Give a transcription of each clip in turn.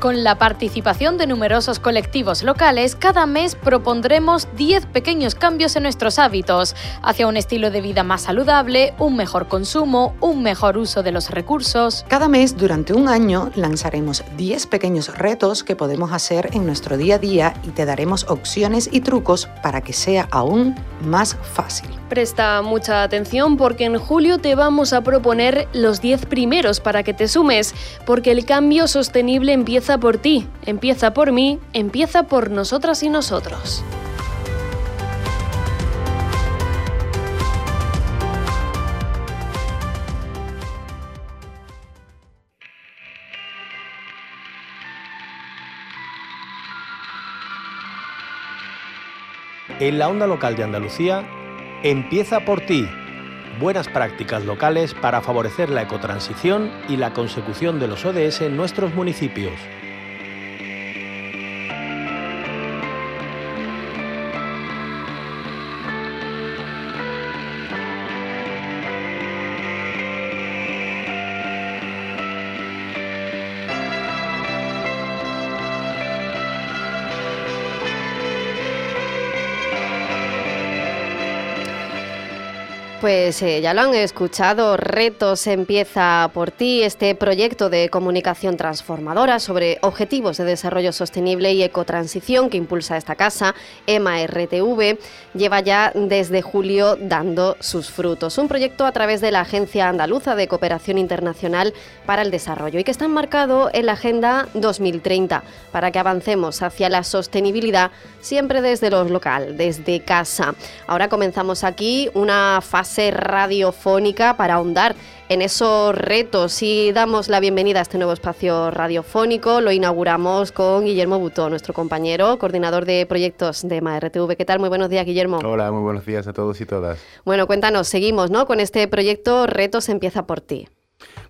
Con la participación de numerosos colectivos locales, cada mes propondremos 10 pequeños cambios en nuestros hábitos, hacia un estilo de vida más saludable, un mejor consumo, un mejor uso de los recursos. Cada mes, durante un año, lanzaremos 10 pequeños retos que podemos hacer en nuestro día a día y te daremos opciones y trucos para que sea aún más fácil. Presta mucha atención porque en julio te vamos a proponer los 10 primeros para que te sumes, porque el cambio sostenible empieza por ti, empieza por mí, empieza por nosotras y nosotros. En la onda local de Andalucía, empieza por ti. Buenas prácticas locales para favorecer la ecotransición y la consecución de los ODS en nuestros municipios. Pues eh, ya lo han escuchado, Retos empieza por ti, este proyecto de comunicación transformadora sobre objetivos de desarrollo sostenible y ecotransición que impulsa esta casa, EMA RTV, lleva ya desde julio dando sus frutos. Un proyecto a través de la Agencia Andaluza de Cooperación Internacional para el Desarrollo y que está enmarcado en la Agenda 2030 para que avancemos hacia la sostenibilidad siempre desde lo local, desde casa. Ahora comenzamos aquí una fase radiofónica para ahondar en esos retos y damos la bienvenida a este nuevo espacio radiofónico. Lo inauguramos con Guillermo Butó, nuestro compañero, coordinador de proyectos de MARTV. ¿Qué tal? Muy buenos días, Guillermo. Hola, muy buenos días a todos y todas. Bueno, cuéntanos, seguimos ¿no? con este proyecto Retos empieza por ti.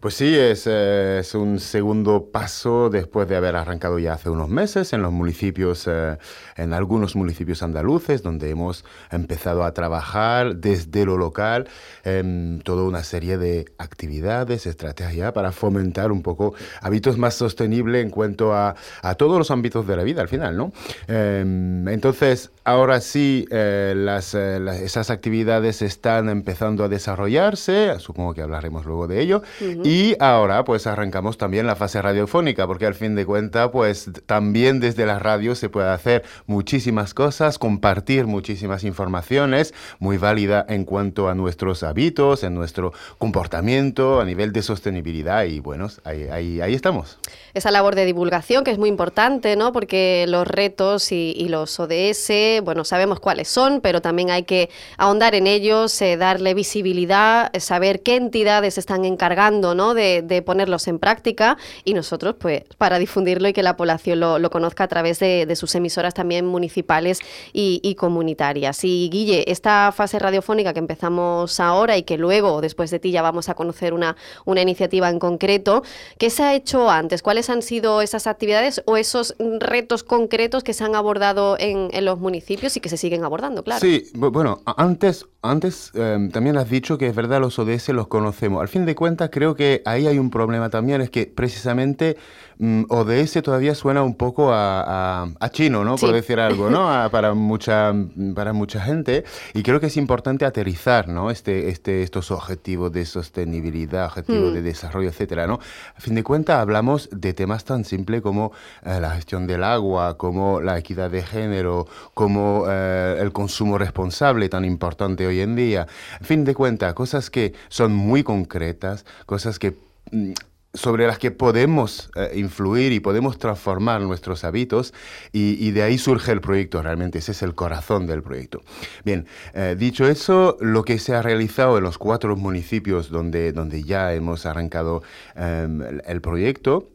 Pues sí, eh, es, un segundo paso después de haber arrancado ya hace unos meses en los municipios, eh, en algunos municipios andaluces, donde hemos empezado a trabajar desde lo local en toda una serie de actividades, estrategias para fomentar un poco hábitos más sostenibles en cuanto a, todos los ámbitos de la vida al final, ¿no? Em, entonces, ahora sí, eh, las, esas actividades están empezando a desarrollarse, supongo que hablaremos luego de ello. Y ahora pues arrancamos también la fase radiofónica, porque al fin de cuentas pues también desde la radio se puede hacer muchísimas cosas, compartir muchísimas informaciones, muy válida en cuanto a nuestros hábitos, en nuestro comportamiento, a nivel de sostenibilidad y bueno, ahí, ahí, estamos. Esa labor de divulgación que es muy importante, ¿no? Porque los retos y, los ODS, bueno, sabemos cuáles son, pero también hay que ahondar en ellos, eh, darle visibilidad, saber qué entidades están encargadas De, ponerlos en práctica y nosotros, pues, para difundirlo y que la población lo, conozca a través de, sus emisoras también municipales y, comunitarias. Y Guille, esta fase radiofónica que empezamos ahora y que luego, después de ti, ya vamos a conocer una, una iniciativa en concreto, ¿qué se ha hecho antes? ¿Cuáles han sido esas actividades o esos retos concretos que se han abordado en, los municipios y que se siguen abordando, claro? Sí, bueno, antes, antes em, también has dicho que es verdad, los ODS los conocemos. Al fin de cuentas, creo que ahí hay un problema también, es que precisamente mm, ODS todavía suena un poco a, chino, ¿no? Por decir algo, ¿no? para, mucha, para mucha gente. Y creo que es importante aterrizar, ¿no? Este, este, estos objetivos de sostenibilidad, objetivos de mm. desarrollo, etcétera, ¿no? A fin de cuentas, hablamos de temas tan simples como eh, la gestión del agua, como la equidad de género, como eh, el consumo responsable, tan importante hoy en día. A fin de cuentas, cosas que son muy concretas, cosas que mm, sobre las que podemos eh, influir y podemos transformar nuestros hábitos y, de ahí surge el proyecto realmente, ese es el corazón del proyecto. Bien, eh, dicho eso, lo que se ha realizado en los cuatro municipios donde, donde ya hemos arrancado em, el proyecto,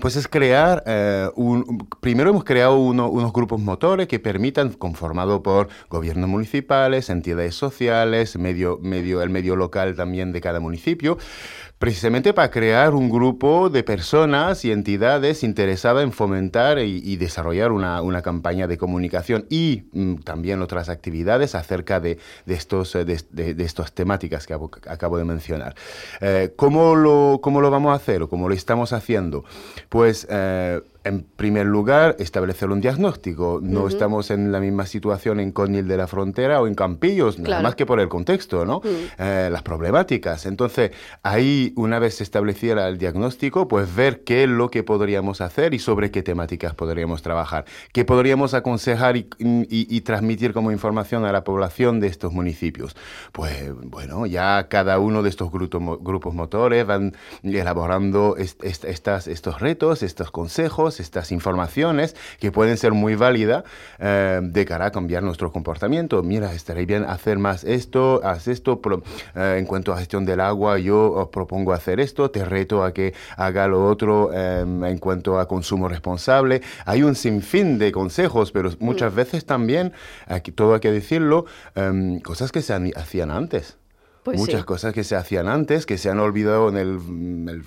pues es crear eh, un... Primero hemos creado unos grupos motores que permitan, conformado por gobiernos municipales, entidades sociales, medio, medio, el medio local también de cada municipio, precisamente para crear un grupo de personas y entidades interesadas en fomentar y, desarrollar una, campaña de comunicación y mm, también otras actividades acerca de, estos, eh, de, estas temáticas que acabo de mencionar. Eh, ¿cómo, lo, ¿Cómo lo vamos a hacer o cómo lo estamos haciendo? Pues eh, en primer lugar, establecer un diagnóstico. No estamos en la misma situación en Conil de la Frontera o en Campillos, nada más que por el contexto, ¿no? Eh, las problemáticas. Entonces, ahí, una vez se estableciera el diagnóstico, pues ver qué es lo que podríamos hacer y sobre qué temáticas podríamos trabajar. Qué podríamos aconsejar y, transmitir como información a la población de estos municipios. Pues, bueno, ya cada uno de estos grupos, grupos motores van elaborando estas, estos retos, estos consejos, estas informaciones que pueden ser muy válidas eh, de cara a cambiar nuestro comportamiento. Mira, estaría bien hacer más esto, haz esto. Eh, en cuanto a gestión del agua, yo os propongo hacer esto, te reto a que haga lo otro em, en cuanto a consumo responsable. Hay un sinfín de consejos, pero muchas mm. veces también, aquí, todo hay que decirlo, em, cosas que se hacían antes. Pues Muchas cosas que se hacían antes, que se han olvidado en el,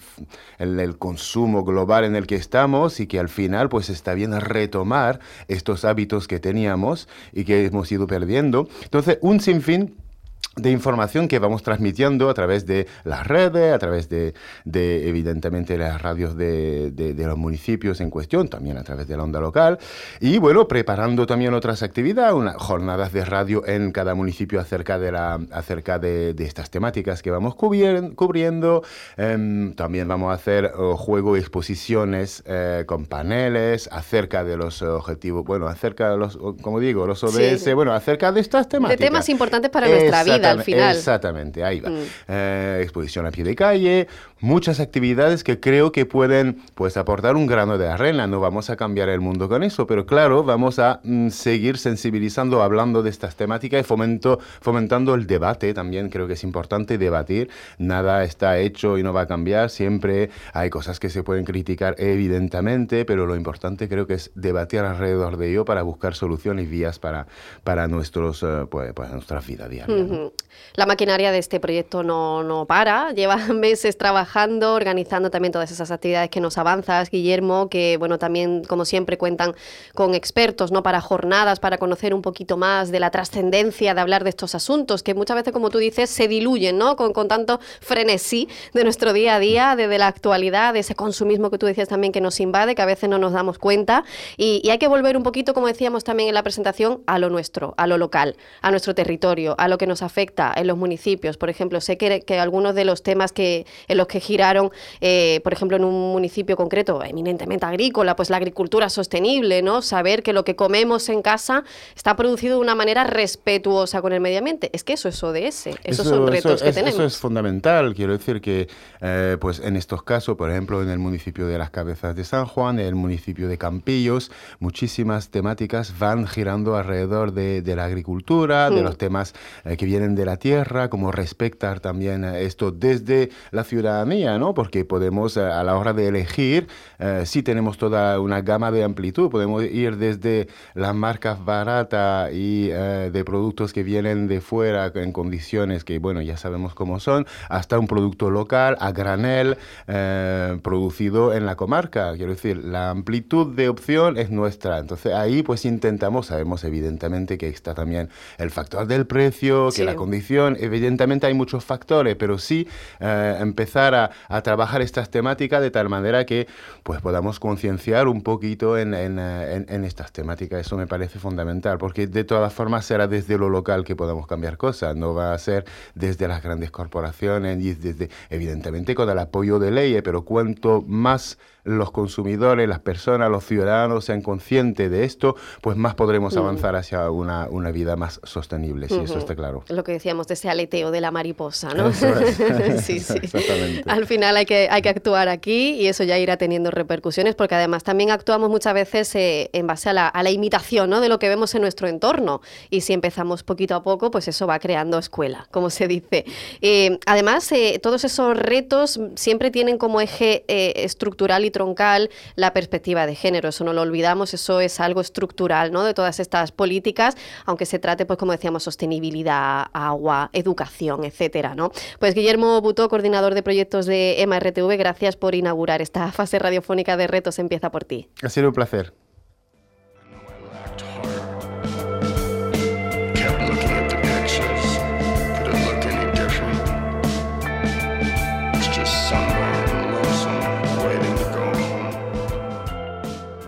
en el, consumo global en el que estamos y que al final pues está bien retomar estos hábitos que teníamos y que hemos ido perdiendo. Entonces, un sinfín de información que vamos transmitiendo a través de las redes, a través de, evidentemente, las radios de, los municipios en cuestión, también a través de la onda local, y bueno, preparando también otras actividades, unas jornadas de radio en cada municipio acerca de, la, acerca de, estas temáticas que vamos cubriendo. Em, también vamos a hacer juegos juego exposiciones eh, con paneles acerca de los objetivos, bueno, acerca de los, como digo, los ODS, bueno, acerca de estas temáticas. De temas importantes para nuestra vida al final. Exactamente, ahí va. Mm. Eh, exposición a pie de calle, muchas actividades que creo que pueden pues aportar un grano de arena. No vamos a cambiar el mundo con eso, pero claro, vamos a mm, seguir sensibilizando, hablando de estas temáticas y fomento, fomentando el debate también. Creo que es importante debatir. Nada está hecho y no va a cambiar. Siempre hay cosas que se pueden criticar, evidentemente, pero lo importante creo que es debatir alrededor de ello para buscar soluciones y vías para, para nuestros, uh, pues, pues, nuestra vida diaria. La maquinaria de este proyecto no, no para, lleva meses trabajando, organizando también todas esas actividades que nos avanzas, Guillermo, que bueno, también como siempre cuentan con expertos, ¿no? Para jornadas, para conocer un poquito más de la trascendencia de hablar de estos asuntos, que muchas veces, como tú dices, se diluyen, ¿no? Con, con tanto frenesí de nuestro día a día, de, la actualidad, de ese consumismo que tú decías también que nos invade, que a veces no nos damos cuenta, y hay que volver un poquito, como decíamos también en la presentación, a lo nuestro, a lo local, a nuestro territorio, a lo que nos afecta en los municipios. Por ejemplo, sé que, que algunos de los temas que, en los que giraron, eh, por ejemplo, en un municipio concreto, eminentemente agrícola, pues la agricultura sostenible, ¿no? Saber que lo que comemos en casa está producido de una manera respetuosa con el medio ambiente. Es que eso es ODS, esos son retos que tenemos. Eso es fundamental, quiero decir que eh, pues en estos casos, por ejemplo, en el municipio de Las Cabezas de San Juan, en el municipio de Campillos, muchísimas temáticas van girando alrededor de, la agricultura, de mm. los temas eh, que vienen de la tierra, como respetar también esto desde la ciudadanía, ¿no? Porque podemos, eh, a la hora de elegir, eh, sí tenemos toda una gama de amplitud, podemos ir desde las marcas baratas y eh, de productos que vienen de fuera en condiciones que, bueno, ya sabemos cómo son, hasta un producto local, a granel, producido en la comarca. Quiero decir, la amplitud de opción es nuestra. Entonces ahí pues intentamos, sabemos evidentemente que está también el factor del precio, que la la condición. Evidentemente hay muchos factores, pero sí eh, empezar a, a, trabajar estas temáticas de tal manera que pues podamos concienciar un poquito en, en, en, en, estas temáticas. Eso me parece fundamental, porque de todas formas será desde lo local que podamos cambiar cosas, no va a ser desde las grandes corporaciones y desde, evidentemente, con el apoyo de leyes, pero cuanto más los consumidores, las personas, los ciudadanos sean conscientes de esto, pues más podremos avanzar hacia una, una, vida más sostenible, si eso está claro. Lo que decíamos de ese aleteo de la mariposa, ¿no? sí, sí. Exactamente. Al final hay que, hay que actuar aquí y eso ya irá teniendo repercusiones, porque además también actuamos muchas veces eh, en base a la, a la imitación ¿no? de lo que vemos en nuestro entorno. Y si empezamos poquito a poco, pues eso va creando escuela, como se dice. Eh, además, eh, todos esos retos siempre tienen como eje estructural y troncal la perspectiva de género. Eso no lo olvidamos, eso es algo estructural ¿no? de todas estas políticas, aunque se trate, pues como decíamos, sostenibilidad, agua, educación, etcétera. ¿no? Pues Guillermo Butó, coordinador de proyectos de EMA-RTV, gracias por inaugurar esta fase radiofónica de Retos Empieza por ti. Ha sido un placer.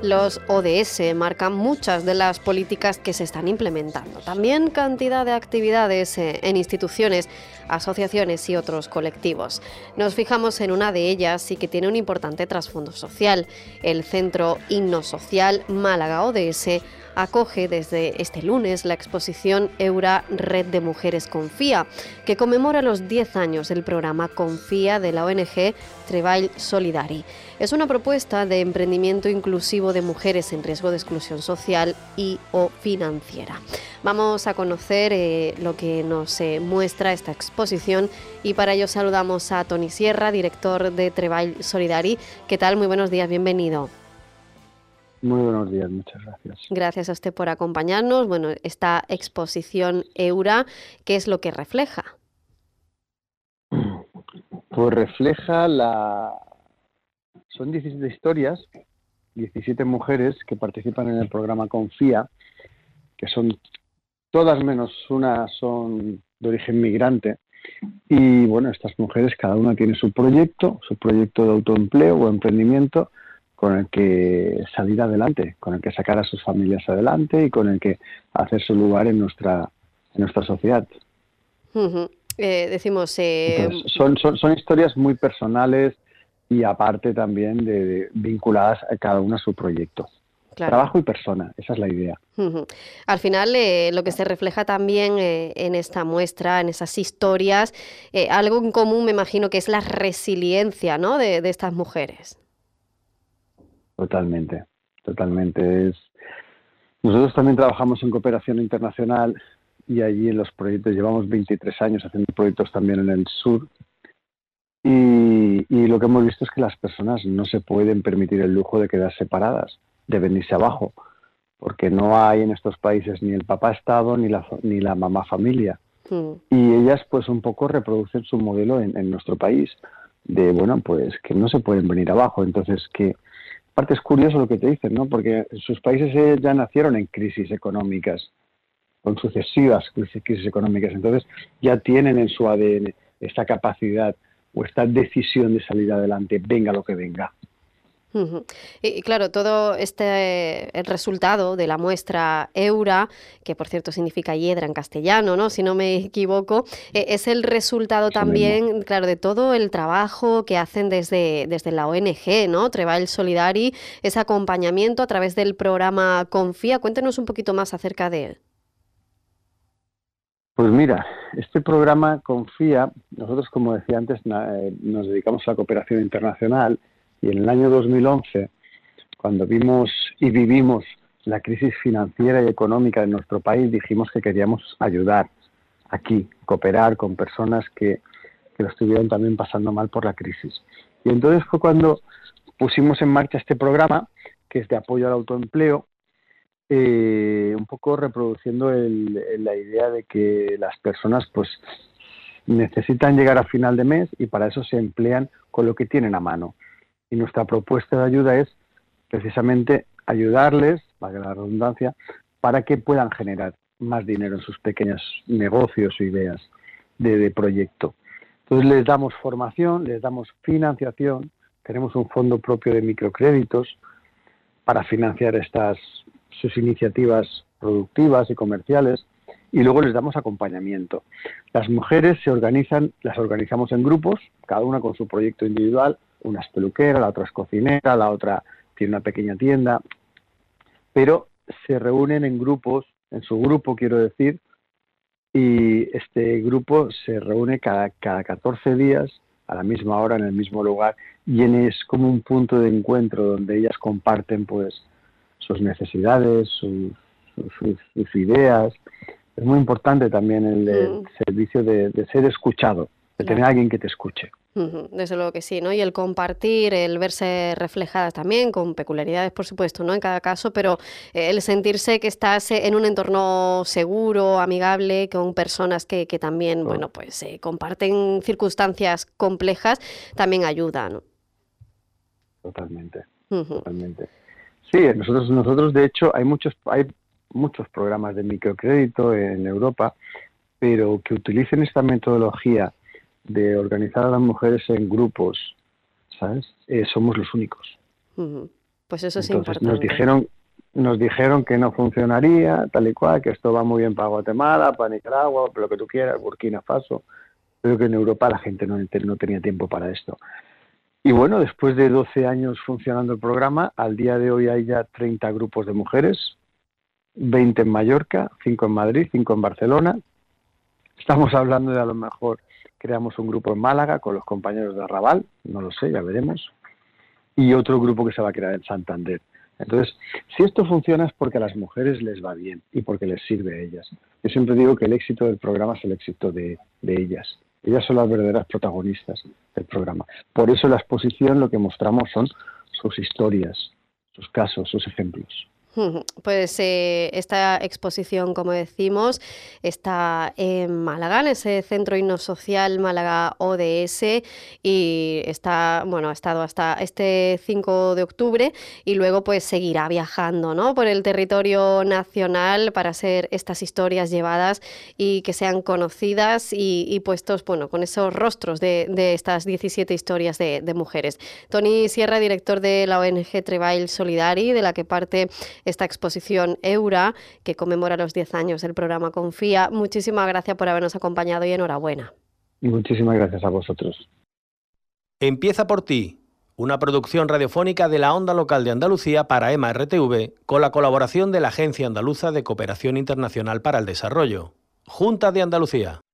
Los ODS marcan muchas de las políticas que se están implementando. También cantidad de actividades eh, en instituciones, asociaciones y otros colectivos. Nos fijamos en una de ellas y que tiene un importante trasfondo social. El Centro Himno Social Málaga ODS acoge desde este lunes la exposición Eura Red de Mujeres Confía, que conmemora los 10 años del programa Confía de la ONG Treball Solidari. Es una propuesta de emprendimiento inclusivo de mujeres en riesgo de exclusión social y o financiera. Vamos a conocer eh, lo que nos eh, muestra esta exposición y para ello saludamos a Tony Sierra, director de Treball Solidari. ¿Qué tal? Muy buenos días, bienvenido. Muy buenos días, muchas gracias. Gracias a usted por acompañarnos. Bueno, esta exposición Eura, ¿qué es lo que refleja? Pues refleja la... Son 17 historias, 17 mujeres que participan en el programa Confía, que son todas menos una son de origen migrante. Y bueno, estas mujeres, cada una tiene su proyecto, su proyecto de autoempleo o emprendimiento, con el que salir adelante, con el que sacar a sus familias adelante y con el que hacer su lugar en nuestra, en nuestra sociedad. Eh, decimos... Eh, son, son, son, historias muy personales y aparte también de, vinculadas a cada una a su proyecto. Trabajo y persona, esa es la idea. Al final, eh, lo que se refleja también en esta muestra, en esas historias, algo en común me imagino que es la resiliencia ¿no? de, de estas mujeres. Totalmente, totalmente. Es... Nosotros también trabajamos en cooperación internacional y allí en los proyectos llevamos 23 años haciendo proyectos también en el sur. Y, y, lo que hemos visto es que las personas no se pueden permitir el lujo de quedar separadas, de venirse abajo, porque no hay en estos países ni el papá Estado ni la, ni la mamá familia. Mm. Y ellas pues un poco reproducen su modelo en, en, nuestro país, de bueno, pues que no se pueden venir abajo. Entonces, que Aparte es curioso lo que te dicen, ¿no? Porque sus países eh, ya nacieron en crisis económicas, con sucesivas crisis económicas. Entonces ya tienen en su ADN esta capacidad o esta decisión de salir adelante, venga lo que venga. Y claro, todo este el resultado de la muestra Eura, que por cierto significa hiedra en castellano, ¿no? Si no me equivoco, e, es el resultado también, claro, de todo el trabajo que hacen desde, desde la ONG, ¿no? Treball Solidari, ese acompañamiento a través del programa Confía. Cuéntenos un poquito más acerca de él. Pues mira, este programa Confía, nosotros como decía antes, eh, nos dedicamos a la cooperación internacional y en el año 2011, cuando vimos y vivimos la crisis financiera y económica de nuestro país, dijimos que queríamos ayudar aquí, cooperar con personas que, que lo estuvieron también pasando mal por la crisis. Y entonces fue cuando pusimos en marcha este programa, que es de apoyo al autoempleo, eh, un poco reproduciendo la idea de que las personas pues necesitan llegar a final de mes y para eso se emplean con lo que tienen a mano. Y nuestra propuesta de ayuda es precisamente ayudarles, valga la redundancia, para que puedan generar más dinero en sus pequeños negocios o ideas de, proyecto. Entonces les damos formación, les damos financiación, tenemos un fondo propio de microcréditos para financiar estas sus iniciativas productivas y comerciales y luego les damos acompañamiento. Las mujeres se organizan, las organizamos en grupos, cada una con su proyecto individual, una es peluquera, la otra es cocinera, la otra tiene una pequeña tienda, pero se reúnen en grupos, en su grupo quiero decir, y este grupo se reúne cada, cada 14 días a la misma hora en el mismo lugar y es como un punto de encuentro donde ellas comparten pues sus necesidades, sus, sus, ideas. Es muy importante también el, mm. servicio de, ser escuchado, de tener a alguien que te escuche. Desde luego que sí, ¿no? Y el compartir, el verse reflejadas también, con peculiaridades, por supuesto, ¿no? En cada caso, pero eh, el sentirse que estás en un entorno seguro, amigable, con personas que, que también, bueno, pues eh, comparten circunstancias complejas, también ayuda, ¿no? Totalmente, totalmente. Sí, nosotros, nosotros de hecho hay muchos, hay muchos programas de microcrédito en Europa, pero que utilicen esta metodología de organizar a las mujeres en grupos, ¿sabes? Eh, somos los únicos. Pues eso es importante. Nos dijeron, nos dijeron que no funcionaría, tal y cual, que esto va muy bien para Guatemala, para Nicaragua, para lo que tú quieras, Burkina Faso, pero que en Europa la gente no, no tenía tiempo para esto. Y bueno, después de 12 años funcionando el programa, al día de hoy hay ya 30 grupos de mujeres, 20 en Mallorca, 5 en Madrid, 5 en Barcelona. Estamos hablando de a lo mejor creamos un grupo en Málaga con los compañeros de Arrabal, no lo sé, ya veremos, y otro grupo que se va a crear en Santander. Entonces, si esto funciona es porque a las mujeres les va bien y porque les sirve a ellas. Yo siempre digo que el éxito del programa es el éxito de, de ellas. Ellas son las verdaderas protagonistas del programa. Por eso la exposición lo que mostramos son sus historias, sus casos, sus ejemplos. Pues eh, esta exposición, como decimos, está en Málaga, en ese Centro Himno Social Málaga ODS y está, bueno, ha estado hasta este 5 de octubre y luego pues seguirá viajando, ¿no? Por el territorio nacional para ser estas historias llevadas y que sean conocidas y, puestos, bueno, con esos rostros de, estas 17 historias de, de, mujeres. Tony Sierra, director de la ONG Trebail Solidari, de la que parte esta exposición Eura, que conmemora los 10 años del programa Confía. Muchísimas gracias por habernos acompañado y enhorabuena. Muchísimas gracias a vosotros. Empieza por ti, una producción radiofónica de la onda local de Andalucía para EMA RTV, con la colaboración de la Agencia Andaluza de Cooperación Internacional para el Desarrollo, Junta de Andalucía.